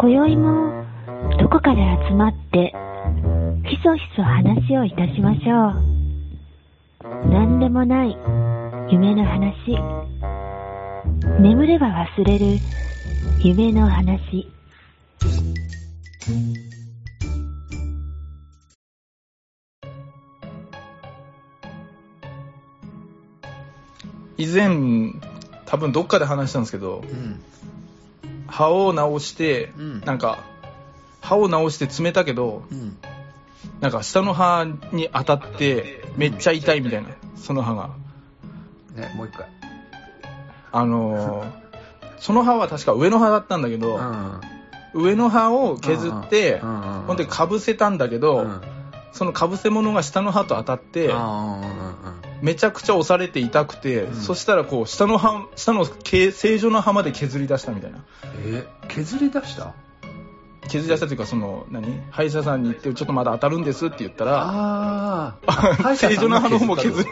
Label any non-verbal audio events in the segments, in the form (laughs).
今宵もどこかで集まってひそひそ話をいたしましょう。何でもない夢の話。眠れば忘れる夢の話。以前、多分どっかで話したんですけど、うん。歯を直して、うんなんか、歯を直して詰めたけど、うん。なんか下の歯に当たって、めっちゃ痛いみたいな、その歯が。ね、もう一回。あのー (laughs) その歯は確か上の歯だったんだけど、ん。上の歯を削って、うんうんうんほんでかぶせたんだけど、うん。そのかぶせ物が下の歯と当たって、あめちゃくちゃ押されて痛くて、うんそしたらこう、下の歯、下のけ正常な歯まで削り出したみたいな。え、削り出した？削り出したというか、その、何？歯医者さんに行って、ちょっとまだ当たるんですって言ったら、ああ。(laughs) 正常な歯の方も削るる。。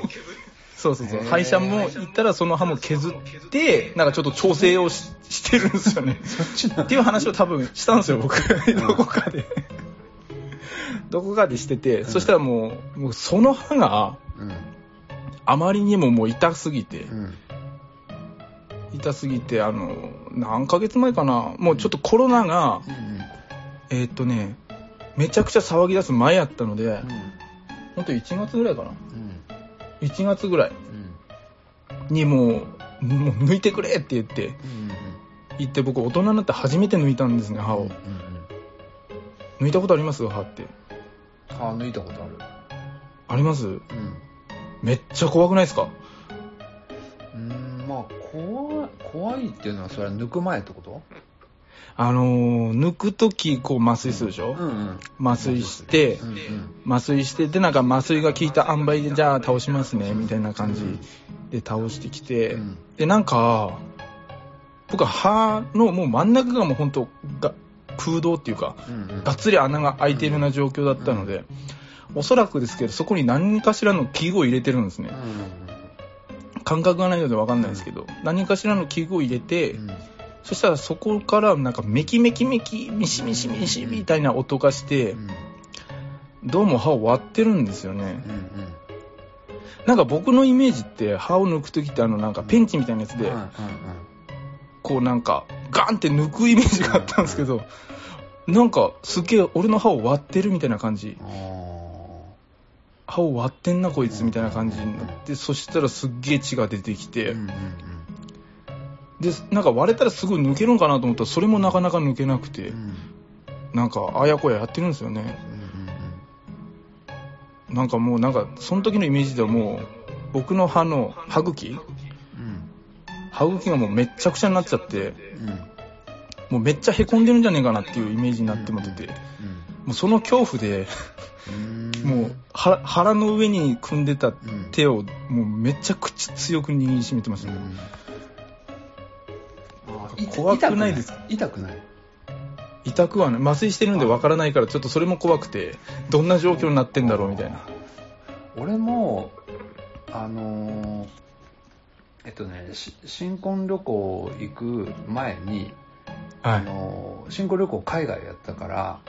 そうそうそう。歯医者も行ったらその歯も削って、なんかちょっと調整をししてるんですよね。(laughs) そっちなっていう話を多分したんですよ、僕。どこかで。(laughs) どこかでしてて、そしたらもう、もうその歯がうん。あまりにももう痛すぎて、うん。痛すぎて、あの、何ヶ月前かな、もうちょっとコロナが、うん。えーっとね、めちゃくちゃ騒ぎ出す前やったので、うん。ほんと1月ぐらいかな。うん。1月ぐらいうん。にもう、もう抜いてくれって言って、うん。言って僕大人になって初めて抜いたんですね、歯を。うんうん。抜いたことあります？歯って。歯抜いたことある。あります？うん。めっちゃ怖くないですか？うーん、まあ、怖い、怖いっていうのは、それは抜く前ってこと？あのー、抜くとき、こう麻酔するでしょ、ん麻酔してうんうん。麻酔して、で、なんか麻酔が効いた塩梅で、じゃあ倒しますね、みたいな感じで倒してきて、うん。で、なんか、僕は歯のもう真ん中がもう本当が空洞っていうか、うんうん。がっつり穴が開いているような状況だったので、おそらくですけど、そこに何かしらの器具を入れてるんですね。感覚がないので分かんないですけど、何かしらの器具を入れて。そしたらそこからなんかメキメキメキ、ミシミシミシみたいな音がしてう、ん。どうも歯を割ってるんですよね。うん。なんか僕のイメージって歯を抜く時ってあのなんかペンチみたいなやつで。こうなんかガンって抜くイメージがあったんですけど、なんかすっげえ俺の歯を割ってるみたいな感じ。あ歯を割ってんなこいつみたいな感じになって、そしたらすっげえ血が出てきーて、で、なんか割れたらすぐ抜けるんかなと思ったらそれもなかなか抜けなくて。なんかあやこややってるんですよね。なんかもうなんかその時のイメージではもう僕の歯の歯茎うん歯茎がもうめっちゃくちゃになっちゃって。もうめっちゃへこんでるんじゃねえかなっていうイメージになってもって。て、もうその恐怖で、うん。もう腹腹の上に組んでたうん、手をもうめちゃくちゃ強く握りしめてましたね。い怖くないですか？痛くない痛くはね、麻酔してるんでわからないからちょっとそれも怖くて、どんな状況になってんだろうみたいな。俺もあのーえっとねし新婚旅行行く前に、あはい。のー新婚旅行海外やったから、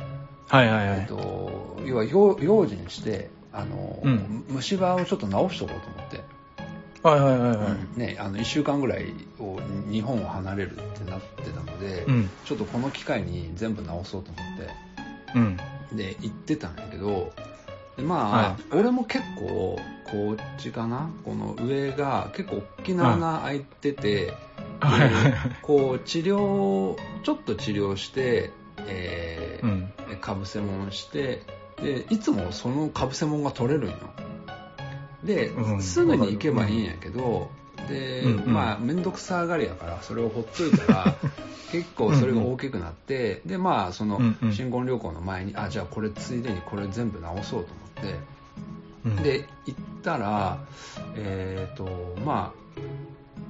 はいはいはい。えっと、要は用用心して、あのーうん虫歯をちょっと直しとこうと思って、はいはいはいはい。ね、あの1週間ぐらいを日本を離れるってなってたので、うん。ちょっとこの機会に全部直そうと思ってうん。で行ってたんやけどでまあ、俺も結構こっちかな？この上が結構大きな穴開いてて、はいはいはい。こう治療ちょっと治療して、えーうん。かぶせ物してでいつもそのかぶせ物が取れるんよで、うんすぐに行けばいいんやけど、で、うんうん。まあ面倒くさがりやからそれをほっといたら (laughs) 結構それが大きくなってでまあその新婚旅行の前にあじゃあこれついでにこれ全部直そうと思ってうん、で行ったらえっ、とまあ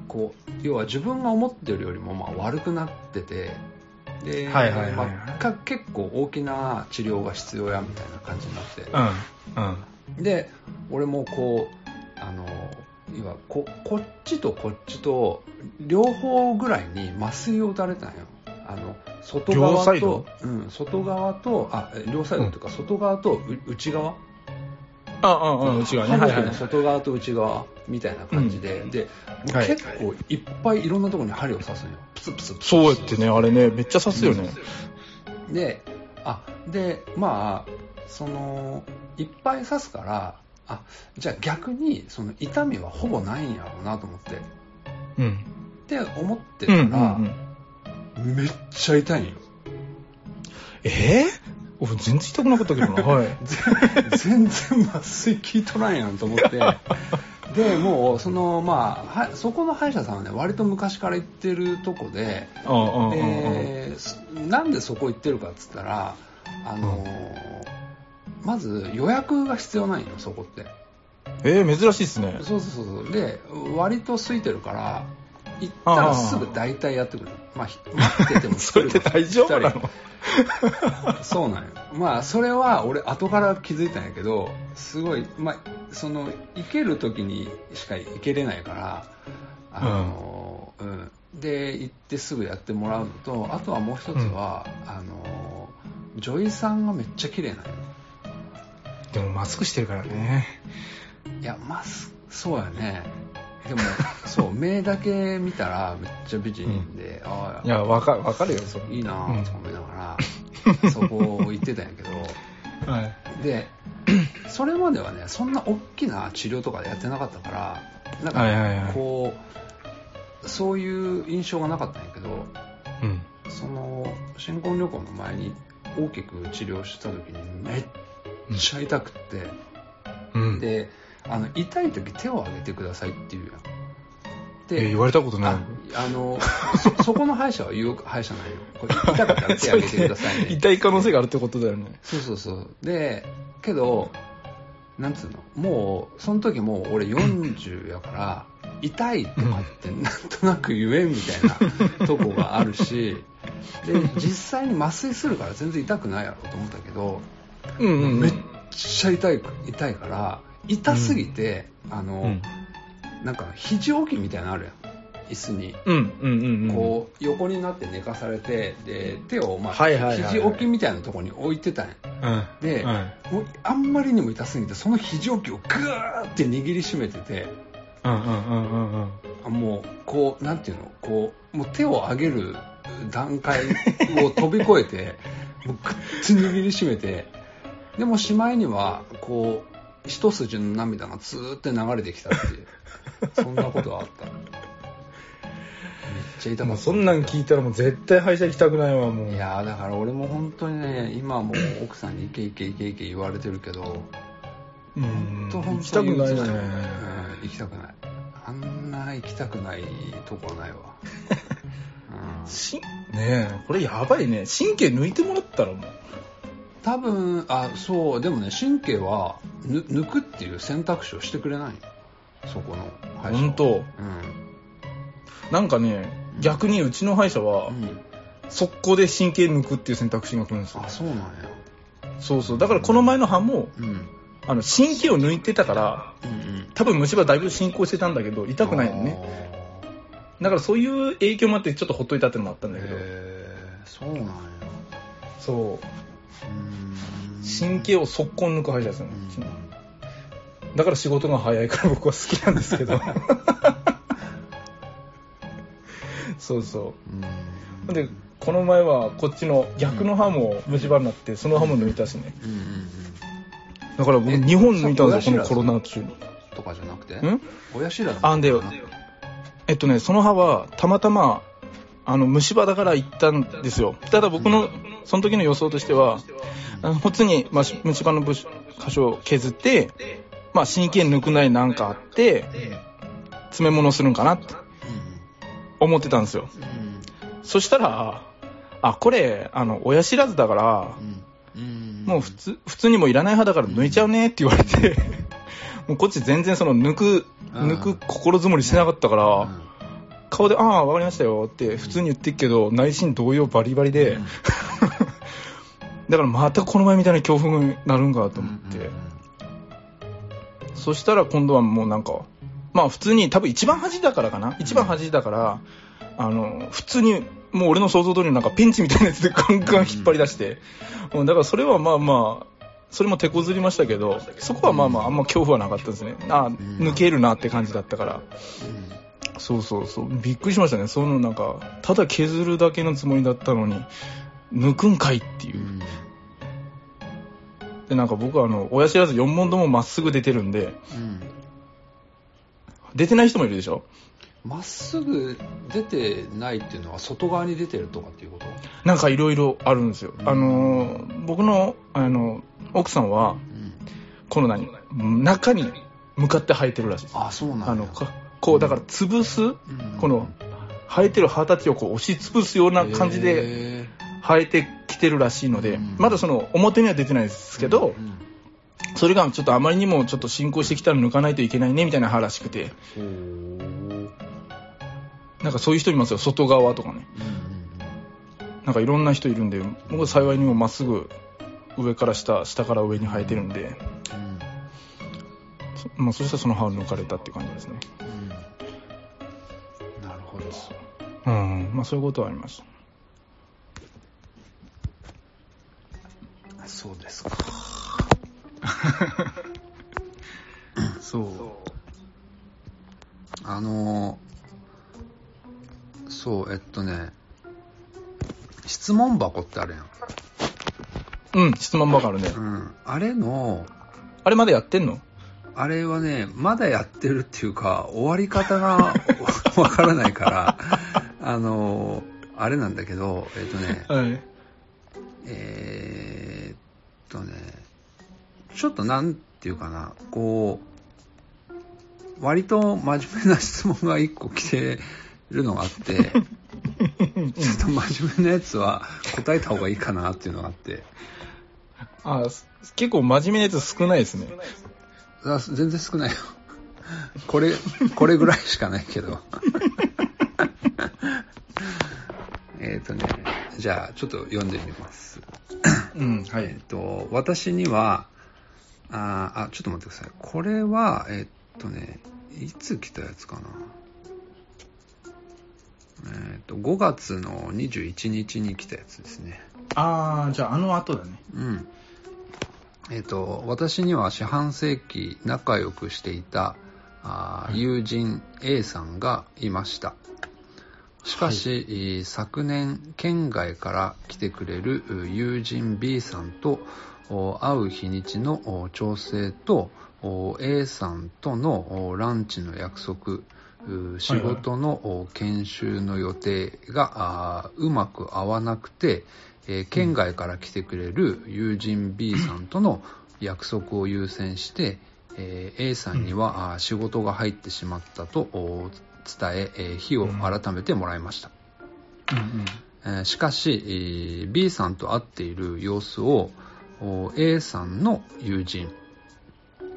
こう要は自分が思ってるよりもまあ悪くなっててで、はいはいはいはいまあか結構大きな治療が必要やみたいな感じになってうん。うん。で俺もこうあの要はここっちとこっちと両方ぐらいに麻酔を打たれたんよあの外側と、うん、外側とあ両サイドというか外側とう内側ああ、ああ、内側ね。の外側と内側みたいな感じで、で、はい結構いっぱいいろんなところに針を刺すのよプツプツプツそうやってね、あれね、めっちゃ刺すよね。であでまあそのいっぱい刺すからあじゃあ逆にその痛みはほぼないんやろうなと思ってうん。って思ってうんたら、うんうん。めっちゃ痛いんよえぇ、俺全然痛くなかったけどな。はい。(laughs) 全然麻酔効いとらんやんと思って (laughs) でもうそのまあはそこの歯医者さんはね割と昔から行ってるとこでああ、ああ、ああ。ですなんでそこ行ってるかっつったらあのーまず予約が必要ないよそこってえー、珍しいっすね。そうそうそうそうで割と空いてるから行ったらすぐ大体やってくれるまあひ待ってても (laughs) それって大丈夫なの？そうなんよ。まあそれは俺後から気づいたんやけどすごいまあその行ける時にしか行けれないからあの、うん。で行ってすぐやってもらうのとあとはもう一つは、あの女医さんがめっちゃ綺麗なんよ。でもマスクしてるからね。いやまあすそうやねでもそう目だけ見たらめっちゃ美人で、ああいや、わかわかるよ、それ。いいなと思いながら、そこ行ってたんやけど (laughs) はい。で (clears throat) それまではねそんな大きな治療とかでやってなかったからなんか、はいはいはいこうそういう印象がなかったんやけどうん。その新婚旅行の前に大きく治療した時にめっちゃ痛くって、うん。であの痛い時手を挙げてくださいって言うやんえー言われたことないあ。あのそ (laughs) そこの歯医者は言う歯医者なんよこれ痛かったら手挙げてくださいね (laughs) 痛い可能性があるってことだよね。そうそうそうでけどなんつうの？もうその時もう俺40やから痛いとかってなんとなく言えんみたいなとこがあるし (laughs) で実際に麻酔するから全然痛くないやろと思ったけどうんうんうん。めっちゃ痛い痛いから痛すぎて、あの、うん。なんか肘置きみたいなのあるやん。椅子に。うんうんうんうん。こう横になって寝かされてで手を、まあはいはい肘置きみたいなところに置いてたんや。うん。で、うん。もうあんまりにも痛すぎてその肘置きをグーって握りしめてて。うんうんうんうんもうこうなんていうの？こうもう手を上げる段階を飛び越えてもうグッて握りしめて。でもしまいにはこう一筋の涙がツーって流れてきたっていう (laughs) そんなことがあっためっちゃ痛かったもうそんなん聞いたらもう絶対歯医者行きたくないわ、もう。いやーだから俺も本当にね今はもう奥さんに行け行け行け行け言われてるけどうん。本当行きたくないね。うん行きたくないあんな行きたくないとこはないわ、(laughs) うん、しねえ、これやばいね。神経抜いてもらったらもう。多分あそうでもね神経はぬ抜くっていう選択肢をしてくれないそこの歯医者は。本当。なんかね、逆にうちの歯医者はう、ん、うん、速攻で神経抜くっていう選択肢が来るんですよ。あ。そうなんや。そうそう。だからこの前の歯も、うん。あの、神経を抜いてたから、うんうん。多分虫歯だいぶ進行してたんだけど、痛くないのね。だからそういう影響もあってちょっとほっといたってのもあったんだけど、へえそうなんや。そう。うーん神経を速攻抜く歯医者ですよね。うんだから仕事が早いから僕は好きなんですけど。そうそう。うんで、この前はこっちの逆の歯も虫歯になって、その歯も抜いたしね。だから僕え2本抜いたんですよ、このコロナ中に。とかじゃなくて？ん？親知らず？あんでえっとね、その歯はたまたま、あの、虫歯だから行ったんですよ。ただ僕の、その時の予想としては、あの普通に、まあ、し虫歯の箇所を削って、まあ、神経抜くなりなんかあって、詰め物するんかなって思ってたんですよ。そしたら、あ、これ、あの、親知らずだから、もう普通、普通にもういらない歯だから抜いちゃうねって言われて、もうこっち全然その抜く、うん。抜く心づもりしなかったから、うん。顔で、ああ、わかりましたよって普通に言ってっけど、内心同様バリバリで、うんだからまたこの前みたいな恐怖になるんかと思って、うんうん。そしたら今度はもうなんか、まあ普通に多分一番端だからかな、一番端だから、あの、普通に、もう俺の想像通りのなんかペンチみたいなやつでガンガン引っ張り出して、うんだからそれはまあまあ、それも手こずりましたけど、そこはまあまああんま恐怖はなかったですね。あ抜けるなって感じだったから。そうそうそう。びっくりしましたね。そのなんか、ただ削るだけのつもりだったのに、抜くんかいっていう。う。ん。で、なんか僕はあの、親知らず4問ともまっすぐ出てるんで、うん。出てない人もいるでしょ？まっすぐ出てないっていうのは外側に出てるとかっていうこと？なんかいろいろあるんですよ。うん。あのー、僕の、あの、奥さんは、うん。この何中に向かって生えてるらしいです。あそうなんだあの、かこう、だから潰す、うん。この、生えてる葉たちをこう押し潰すような感じでへ生えてきてるらしいので、うん。まだその表には出てないですーけど、うんそれがちょっとあまりにもちょっと進行してきたら抜かないといけないねみたいな歯らしくて、なんかそういう人いますよ、外側とかね。なんかいろんな人いるんで、僕は幸いにもまっすぐ上から下、下から上に生えてるんで、うん。そまあそしたらその歯を抜かれたって感じですね。うん。なるほど。うん、まあそういうことはありました。そうですかそう。あのそうえっとね質問箱ってあるやん、うん、質問ばかるね。うん、あれのあれまだやってんの？あれはねまだやってるっていうか終わり方が (laughs) わからないからあのあれなんだけどえっとねはい。えーっとね、ちょっとなんていうかな、こう、割と真面目な質問が一個来てるのがあって、(laughs) ちょっと真面目なやつは答えた方がいいかなっていうのがあって、あす結構真面目なやつ少ないですね。あ全然少ないよ。これ、これぐらいしかないけど。(laughs) えーっとね、じゃあちょっと読んでみます。うん、はえっ。と、私には、あーあ、ちょっと待ってください。これは、えっとね、いつ来たやつかな。えっと、5月の21日に来たやつですね。あー、じゃああの後だね。うん。えっと、私には四半世紀仲良くしていたあー友人 A さんがいました。しかし、えー昨年県外から来てくれるう友人 B さんとお会う日にちのお調整とお A さんとのおランチの約束う仕事のお研修の予定がうまく合わなくて、えー県外から来てくれる友人 B さんとの約束を優先して、えー A さんには、仕事が入ってしまったとお伝ええー日を改めてもらいました、うんえーしかし、えー B さんと会っている様子をお A さんの友人、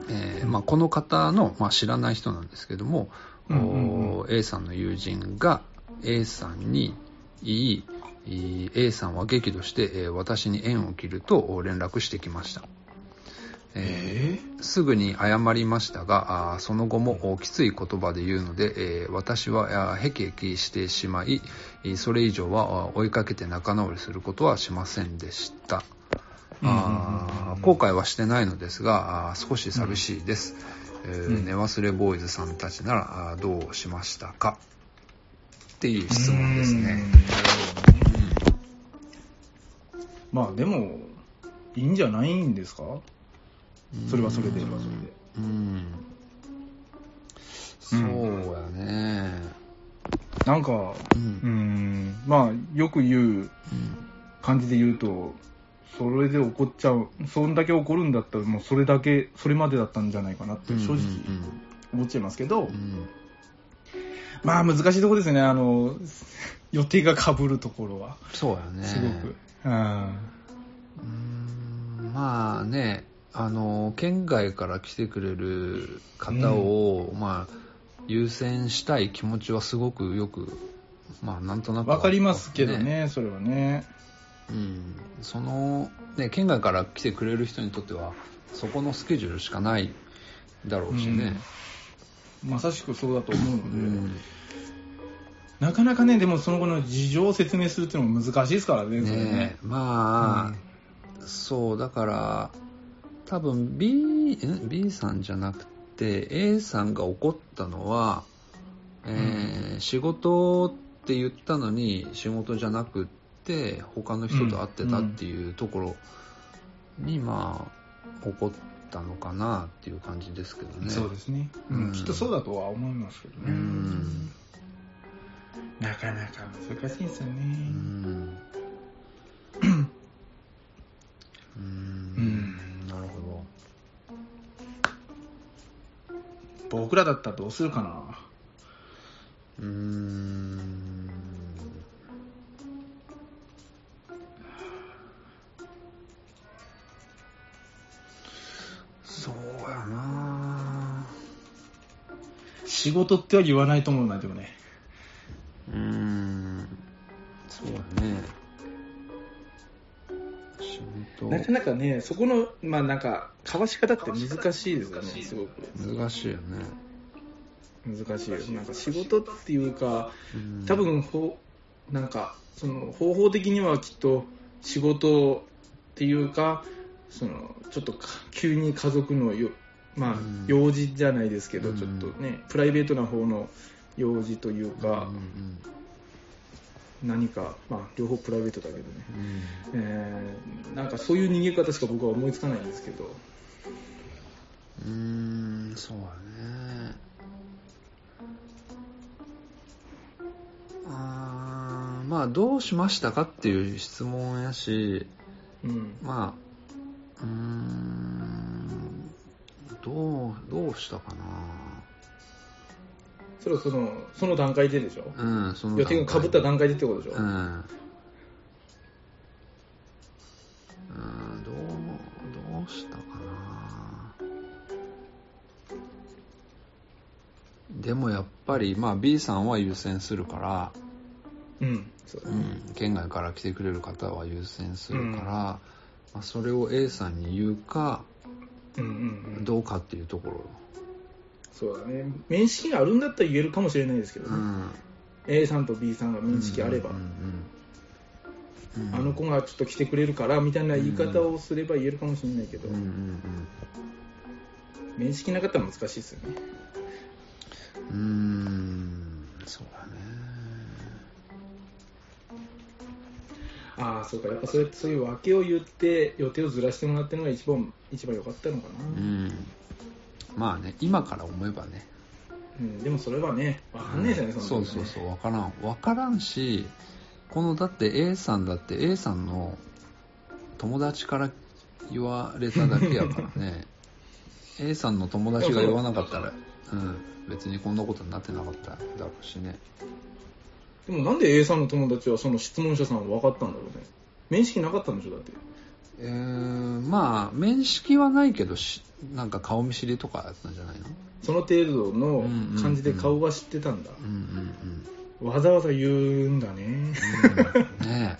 えーまあ、この方の、まあ、知らない人なんですけども、うんうん。お A さんの友人が A さんに言い、えー A さんは激怒して、えー私に縁を切ると連絡してきました。えーすぐに謝りましたが、その後もおきつい言葉で言うので、えー私はあーヘキヘキしてしまい、えーそれ以上はあ追いかけて仲直りすることはしませんでした。あー後悔はしてないのですが、少し寂しいです。えーうん。寝忘れボーイズさんたちならどうしましたか？っていう質問ですね。うん。まあでも、いいんじゃないんですか？それはそれで。うん。そうやね。なんか、う。うんん、まあ、よく言う感じで言うと、それで怒っちゃう、そんだけ怒るんだったら、もうそれだけ、それまでだったんじゃないかなって、正直思っちゃいますけど、うんまあ難しいところですよね、あの、予定が被るところは。そうやね。すごく。うん。うんまあね、あの、県外から来てくれる方を、まあ、優先したい気持ちはすごくよく、まあ、なんとなく、わかりますけどね、それはね。うん、その、ね、県外から来てくれる人にとっては、そこのスケジュールしかないだろうしね。まさしくそうだと思うので、うん。なかなかね、でもその後の事情を説明するっていうのも難しいですからね、ね。ね。まあ、そう、だから、多分 B、ん B さんじゃなくて、A さんが怒ったのは、えー仕事って言ったのに、仕事じゃなくって、他の人と会ってたっていうところに、まあ、怒ったのかなっていう感じですけどね。そうですね、ううんん。きっとそうだとは思いますけどね。うんなかなか難しいですよね。僕らだったらどうするかな。うーんそうやな仕事っては言わないと思うな、でもね。なかなかね、そこの、まあなんか、交わし方って難しいですよね、すごく。難しいよね。難しいよ。なんか仕事っていうか、うん。多分ほう、なんか、その方法的にはきっと仕事っていうか、そのちょっとか急に家族のよ、まあうん、用事じゃないですけど、うん。ちょっとね、プライベートな方の用事といううんか、何か、まあ、両方プライベートだけどね、うん。えーなんかそういう逃げ方しか僕は思いつかないんですけど、うーんそうやね。あーまあどうしましたかっていう質問やしうん、まあうーんどうどうしたかそれはそのその段階ででしょ、なうんその予定がかぶった段階でってことでしょ、うん。うんどうどうしたかな。でもやっぱり、まあ、B さんは優先するから、うん、そうだねうん、県外から来てくれる方は優先するから、まあ、それを A さんに言うかうんうんうん、どうかっていうところ、そうだね、面識があるんだったら言えるかもしれないですけどね、うん。A さんと B さんが面識あれば、あの子がちょっと来てくれるからみたいな言い方をすれば言えるかもしれないけど、うんうんうん。面識なかったら難しいですよね。うーん。そうだね。ああ、そうか、やっぱそうそういう訳を言って予定をずらしてもらってるのが一番一番良かったのかな。うんまあね今から思えばね。うん、でもそれはね、わかんないですよね、そうの時ね。そうそう分からん。分からんしこのだって A さんだって A さんの友達から言われただけやからね。(laughs) A さんの友達が言わなかったら、うん、別にこんなことになってなかっただろうしね。でもなんで A さんの友達はその質問者さんは分かったんだろうね。面識なかったんでしょ、だって。えー、まあ面識はないけどしなんか顔見知りとかやったんじゃないの？その程度のうんうん感じで顔は知ってたんだ。うんうんわざわざ言うんだね。うん、うん、ねえ。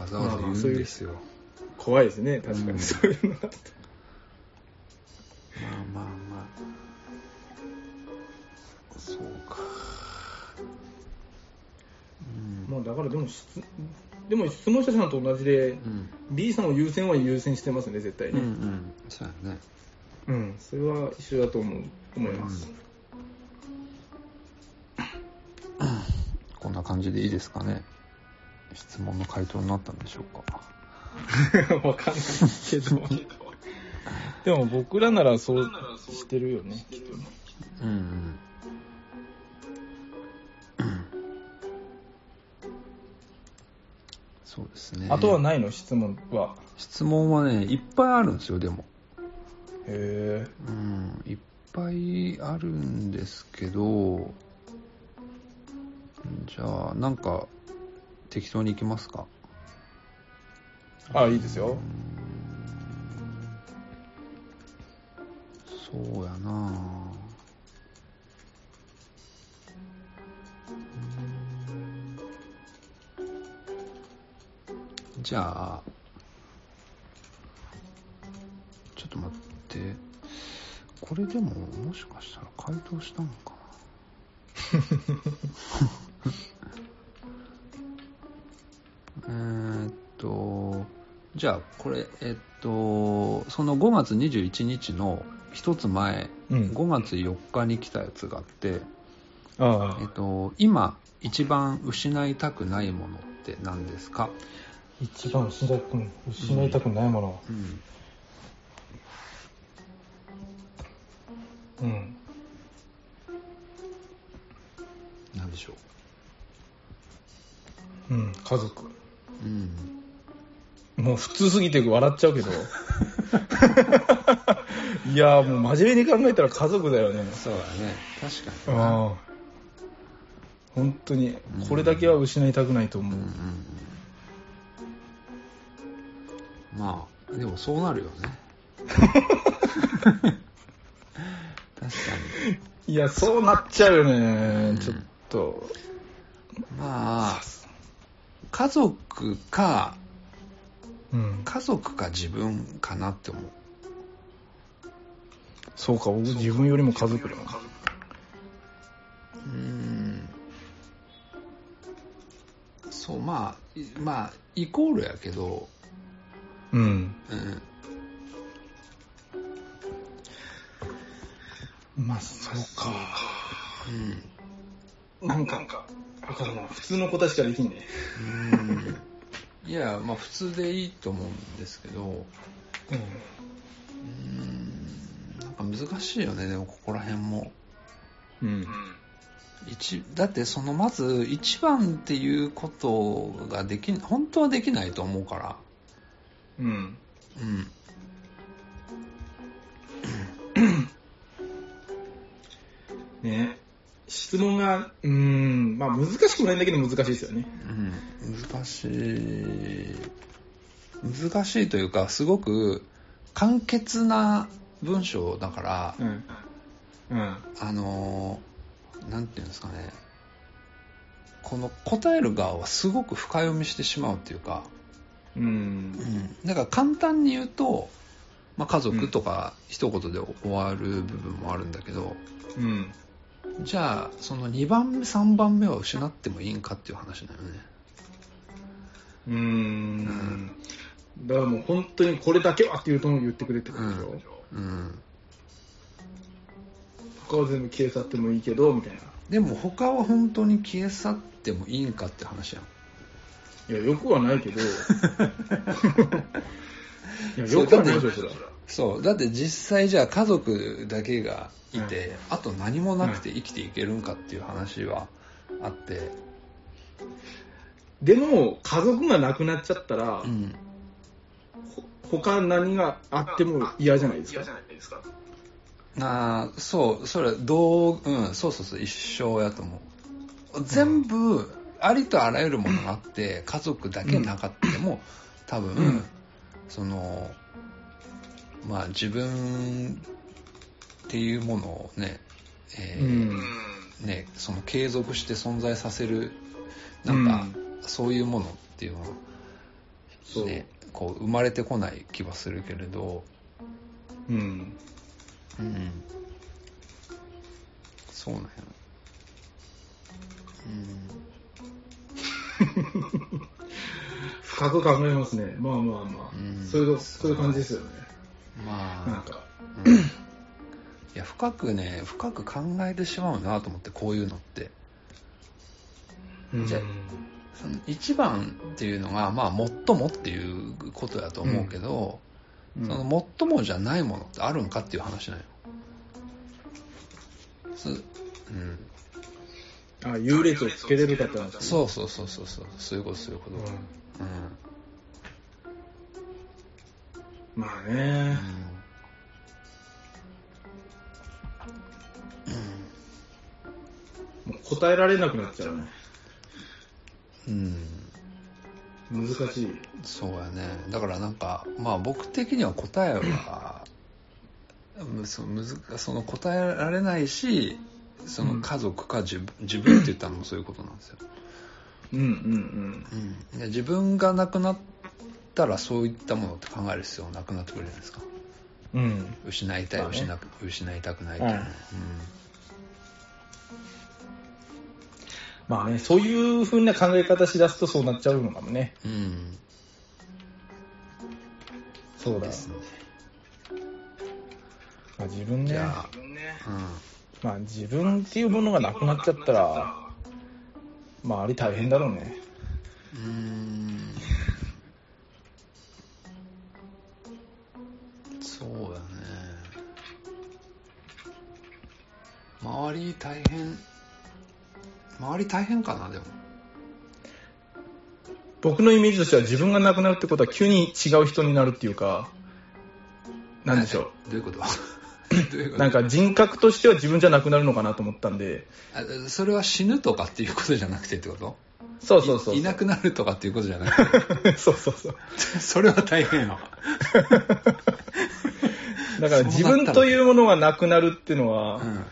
わざわざ言うんですよ、怖いですね、確かうん。にそういうの。まあまあまあ。そうか。うん。もうだからでも質、でも質問者さんと同じで、うん B さんを優先は優先してますね、絶対うんうね。んそうやねうん、それは一緒だと思う、思います。こんな感じでいいですかね質問の回答になったんでしょうか (laughs) わかんないけど。(laughs) でも僕らならそうしてるよね、きっとね。うんうんそうですねあとはないの、質問は？質問はねいっぱいあるんですよでもへうんいっぱいあるんですけどじゃあなんか適当に行きますか？え。あ、いいですよ。そうやなじゃあちょっと待って。これでももしかしたら回答したのか (laughs) えーっと、じゃあ、これ、えっと、その5月21日の一つ前、うん。5月4日に来たやつがあって、あえっと、今、一番失いたくないものって何ですか？一番失いたく失いたくないもの。うん。うん。何でしょうん、家族。う。うん。もう普通すぎて笑っちゃうけど。(laughs) いやーもう真面目に考えたら家族だよね。そうだね。確かにな。ああ。本当に、これだけは失いたくないと思う。うんうんうんまあ、でもそうなるよね。確 (laughs) かいや、そうなっちゃうよね。ちょっと。に。まあ、家族か、うん。家族か自分かなって思う。そうか、僕自分よりも家族だな。うーん。そう、まあ、いまあ、イコールやけど、うん。うん。まあ、そうか。うん。なんか、わかるな。普通の子たちからできんね。うんいや、まあ普通でいいと思うんですけど、うん。うーん、なんか難しいよね、でもここら辺も。うん。一だってそのまず一番っていうことができ本当はできないと思うから。うん。うん。ね質問が、うーん、まあ難しくもないんだけど難しいですよね。うん、難しい。難しいというか、すごく簡潔な文章だから、うん。うん。あのー、なんていうんですかね、この答える側はすごく深読みしてしまうっていうか、うん。うん、だから簡単に言うと、まあ、家族とか一言で終わる部分もあるんだけど、うん。じゃあその2番目3番目は失ってもいいんかっていう話だよねうーん。だからもう本当にこれだけはっていうと言ってくれってことでしょ？うん他は全部消え去ってもいいけど、みたいな。でも他は本当に消え去ってもいいんかって話やんいや、よくはないけど。(laughs) いや、よくはないでしょ、それは。そうだって実際じゃあ家族だけがいて、うん。あと何もなくて生きていけるんかっていう話はあって。でも、家族がなくなっちゃったら、うん。ほ他何があっても嫌じゃないですか。あーそうそれどううんそうそうそう一緒やと思う。全部、ありとあらゆるものがあって家族だけなかったも、多分、うんそのまあ自分っていうものをね,、えーうんねその継続して存在させるなんか、そういうものっていうのは。ね、こう生まれてこない気はするけれど、うん。うん。そうなんや。深く考えますね。まあまあまあ。うんそういう、そういう感じですよね。うん。まあ、なんか。うん、いや、深くね、深く考えてしまうなと思って、こういうのって。うんじゃその一番っていうのが、まあ、最もっていうことだと思うけど、うんその最もじゃないものってあるんかっていう話なんよ。すうん。あ、優劣をつけれるかって話。そうそうそうそうそう、そういうこと、そういうこと。うん。うん。まあね。もう答えられなくなっちゃうね。うん。うん。難しい。そうやね。だからなんか、まあ僕的には答えは、むそむずその答えられないし、その家族か自分自分って言ったのもそういうことなんですよ。うんうんうん、で自分が亡くなったらそういったものって考える必要なくなってくるじゃないですか。うん。うん。失いたい、まあね失く失いたくないっていうのは、はいまあね、そういう風な考え方しだすとそうなっちゃうのかもね。うん。そうだ。ですね。まあ、自分ね。じゃあ、まあ自分っていうものがなくなっちゃったら、まああり大変だろうね。うーん。そうだね。周り大変。周り大変かな、でも。僕のイメージとしては自分がなくなるってことは急に違う人になるっていうか、なんでしょどうどういうこう。と？なんか人格としては自分じゃなくなるのかなと思ったんで、あそれは死ぬとかっていうことじゃなくてってこと？そうそうそう。いいなくなるとかっていうことじゃなくて？(laughs) そうそうそう。それは大変よ。(laughs) だから自分というものがなくなるっていうのは、うん。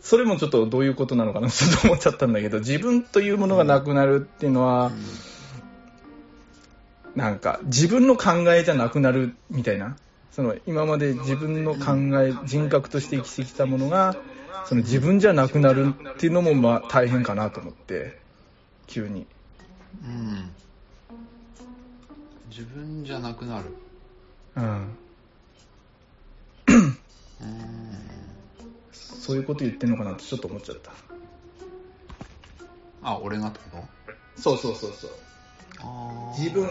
それもちょっとどういうことなのかな？(laughs) ちょっと思っちゃったんだけど、自分というものがなくなるっていうのは、なんか自分の考えじゃなくなるみたいな。その今まで自分の考え、人格として生きてきたものが、その自分じゃなくなるっていうのもまあ大変かなと思って、急に。うん。自分じゃなくなる。うん。そういうこと言ってんのかなってちょっと思っちゃった。あ、俺がってこそうそうそうそう。自分、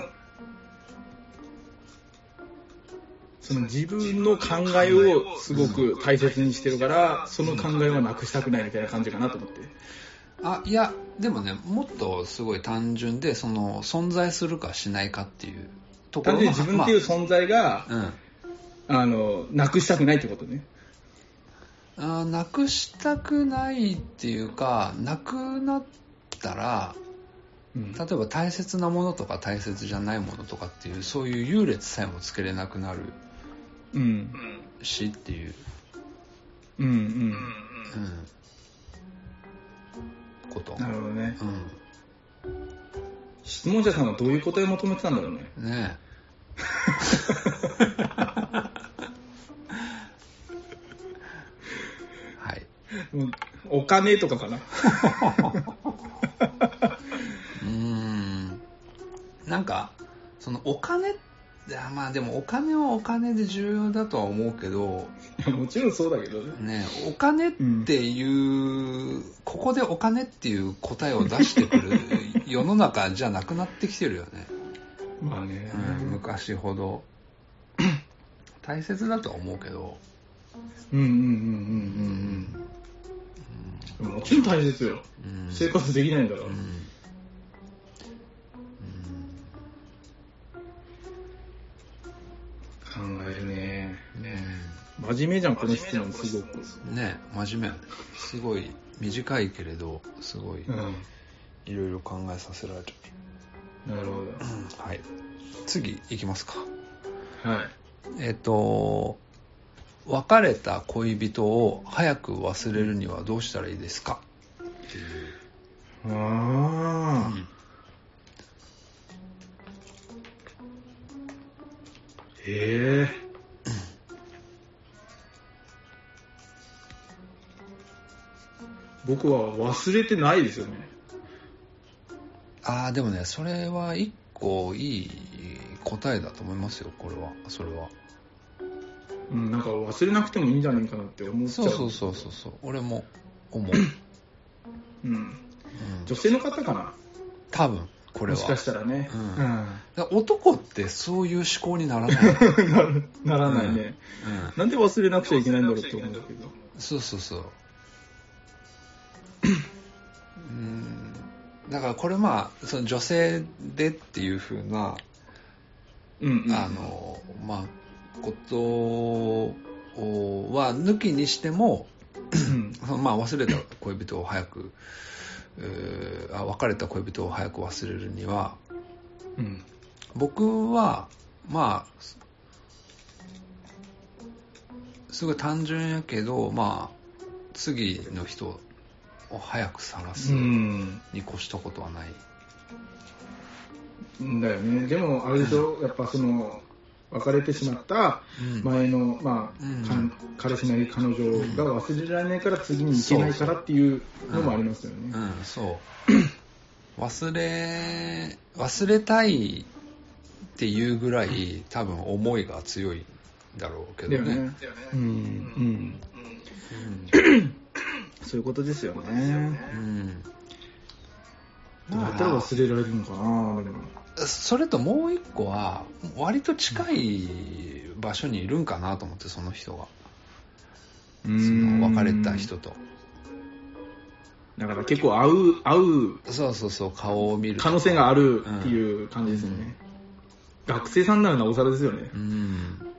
その自分の考えをすごく大切にしてるから、その考えはなくしたくないみたいな感じかなと思って。あ、いや、でもね、もっとすごい単純で、その、存在するかしないかっていうところ単純に自分っていうま存在が、あうん。あの、なくしたくないってことね。あーなくしたくないっていうか、なくなったら、うん例えば大切なものとか大切じゃないものとかっていう、そういう優劣さえもつけれなくなるうん。しっていう。うん。うん。うん。こと。なるほどね。う質問者さん。はどういう答えを求めてたん。だろうね。ねえ。はい。お金とかかな。うーん。なん。か、そのお金って、あまあでもお金はお金で重要だとは思うけど、い (laughs) やもちろんそうだけどね。ね、お金っていう、ここでお金っていう答えを出してくる世の中じゃなくなってきてるよね。(laughs) まあね。うん、昔ほど。(clears throat) 大切だとは思うけど、うんうんうんうんうん、うんうん。もちろん大切よ。うん、生活できないんだから。うん、考えるね。うん、ね真面目じゃん、この質問すごく。ね真面目。すごい短いけれど、すごい、うん。いろいろ考えさせられる。なるほはい。次、いきますか。ど。はい。えっ、と、別れた恋人を早く忘れるにはどうしたらいいですか？っていう。ああ。へえ。僕は忘れてないですよね。ああ、でもね、それは一個いい答えだと思いますよ、これは。それは。うん、なんか忘れなくてもいいんじゃないかなって思っちゃ。そううそうそうそうそう。俺も思う。うん。うん女性の方かな？多分、これは。もしかしたらね。うん男ってそういう思考にならない。(laughs) ならないね、うんなんで忘れなくちゃいけないんだろうって思うんだけど。そうそうそう。うんだからこれまあ、その女性でっていう風な、うん、うん。あの、まあ、ことは抜きにしても、うん、(laughs) まあ忘れた恋人を早く、えーあ別れた恋人を早く忘れるには、うん。僕は、まあ、すごい単純やけど、まあ、次の人を早く探すうん。に越したことはない。だよね。でも、あれでしょ、やっぱその、別れてしまったうん前の、まあ彼氏なり彼女が忘れられないから次に行けないからっていうのもありますよね。うん、そう。(clears throat) 忘れ、忘れたいっていうぐらい多分思いが強いんだろうけどね。うん。うん。そういうことですよね。うん。どうやったら忘れられるのかなでも。それともう一個は、割と近い場所にいるんかなと思って、その人が。その別れた人と。だから結構会う、会うそうそうそう、顔を見る可能性があるっていう感じですよね。学生さんならなおさらですよねう。ん。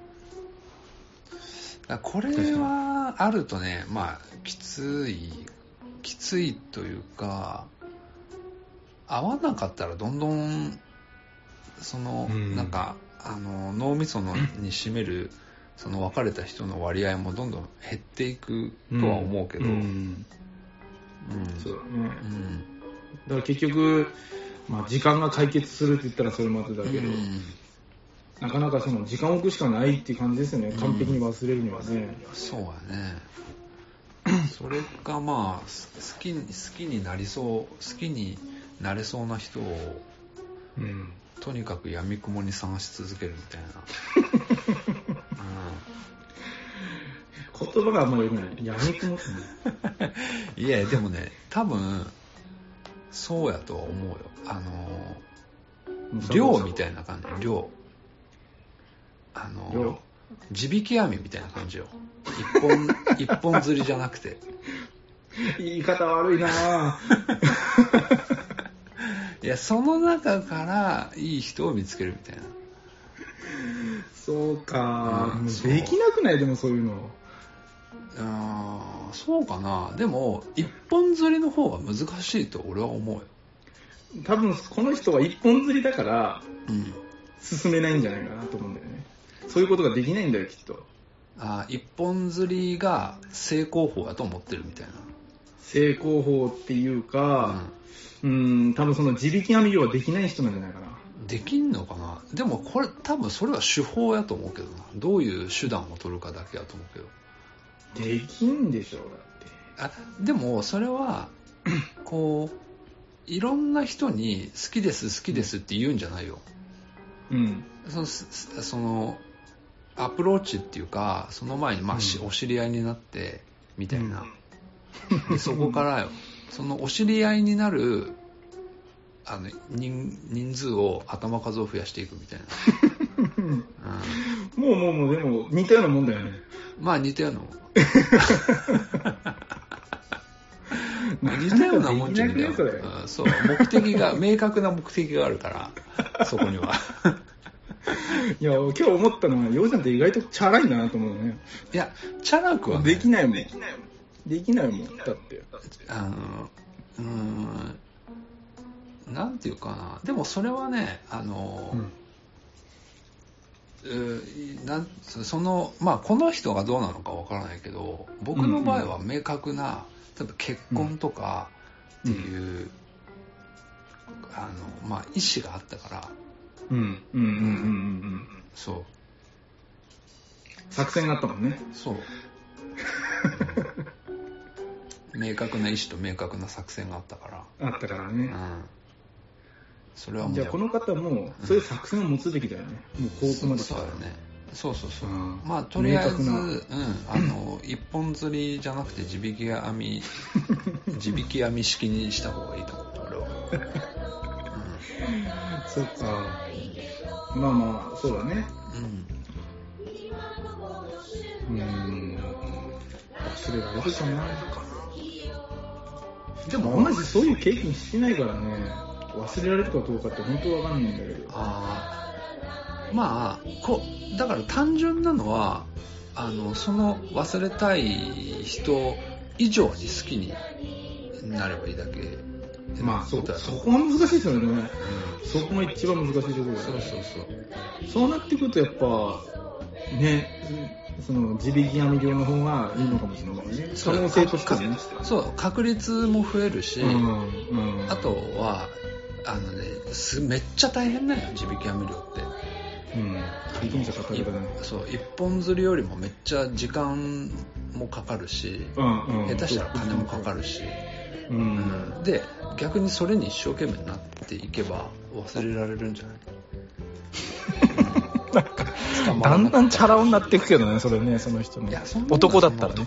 これはあるとね、まあ、きつい、きついというか、合わなかったらどんどん、その、うんなんか、あの、脳みそのに占める、その別れた人の割合もどんどん減っていくとは思うけど、ううん。んそうだね。うんだから結局、まあ時間が解決するって言ったらそれまでだけど、うんなかなかその時間を置くしかないっていう感じですよね。完璧に忘れるにはね。そうやね。(clears throat) それがまあ、す好きに、好きになりそう、好きになれそうな人を、うん。とにかく闇雲に探し続けるみたいな。(laughs) 言葉があんまり良くない。やめてますね。うん、いや、でもね、多分、そうやとは思うよ。あの、漁みたいな感じ、漁。あ漁の、地引き網みたいな感じよ。一本、(laughs) 一本釣りじゃなくて。言い方悪いなぁ。いや、その中からいい人を見つけるみたいな。そうか、うんもうできなくない？でもそういうの。あーそうかな。でも、一本釣りの方が難しいと俺は思うよ。多分この人は一本釣りだからうん。進めないんじゃないかなと思うんだよね。そういうことができないんだよ、きっと。あー一本釣りが成功法だと思ってるみたいな。成功法っていうか、うん、多分その自力網漁はできない人なんじゃないかな。できんのかな？でもこれ多分それは手法やと思うけどな。どういう手段を取るかだけやと思うけど。できんでしょ、だって。あでもそれは (clears throat) こういろんな人に好きです好きですって言うんじゃないようん。そのすそのアプローチっていうかその前に、まあしうんお知り合いになってみたいな、でそこからよ。そのお知り合いになるあの人人数を頭数を増やしていくみたいな、(laughs) うん、もうもうもう、でも似たようなもんだよね。まあ似たようなもん。ま (laughs) あ似たようなもんじゃねなうん (laughs) そう目的が明確な目的があるからそこには。いや、今日思ったのは、ようちゃんって意外とチャラいなと思うね。いやチャラくはね。できないもん。できないもん。だって。あのうーんなんていうかなでもそれはねあの、うーなんそのまあこの人がどうなのかわからないけど僕の場合は明確な、例えば結婚とかっていう、あのまあ意思があったからうん。うんうんうんうんうん。そう作戦があったもんね。そう、う (laughs) ん明確な意思と明確な作戦があったからあったからね。うんそれはもうじゃあこの方も、そういう作戦を持つべきだよね。もうここまでそうだよねそうそうそう、うんまあとりあえず、明うん確、あの一本釣りじゃなくて地引き網地引き網式にした方がいいと思う俺は、(laughs) そっか。まあまあ、そうだね。うんうん、うん。忘れられるかな。でもあんまりそういう経験してないからね、忘れられるかどうかって本当わかんないんだけど。ああまあこだから単純なのはあのその忘れたい人以上に好きになればいいだけ。まあそ、そこが難しいですよね。うんそこが一番難しいところだそうそうそう。そうなってくるとやっぱ、ね、その自力網漁の方がいいのかもしれないね。可能性としてはね。そう確率も増えるし、うんうん。あとはあのねすめっちゃ大変だよ地引き網漁って。うん、経験者かかるからね。そう一本釣りよりもめっちゃ時間もかかるし、うんうん。下手したら金もかかるし、うん、うん。で逆にそれに一生懸命なっていけば忘れられるんじゃない？(laughs) だんだんチャラ男になっていくけどね、それね、その人ね。男だったらね。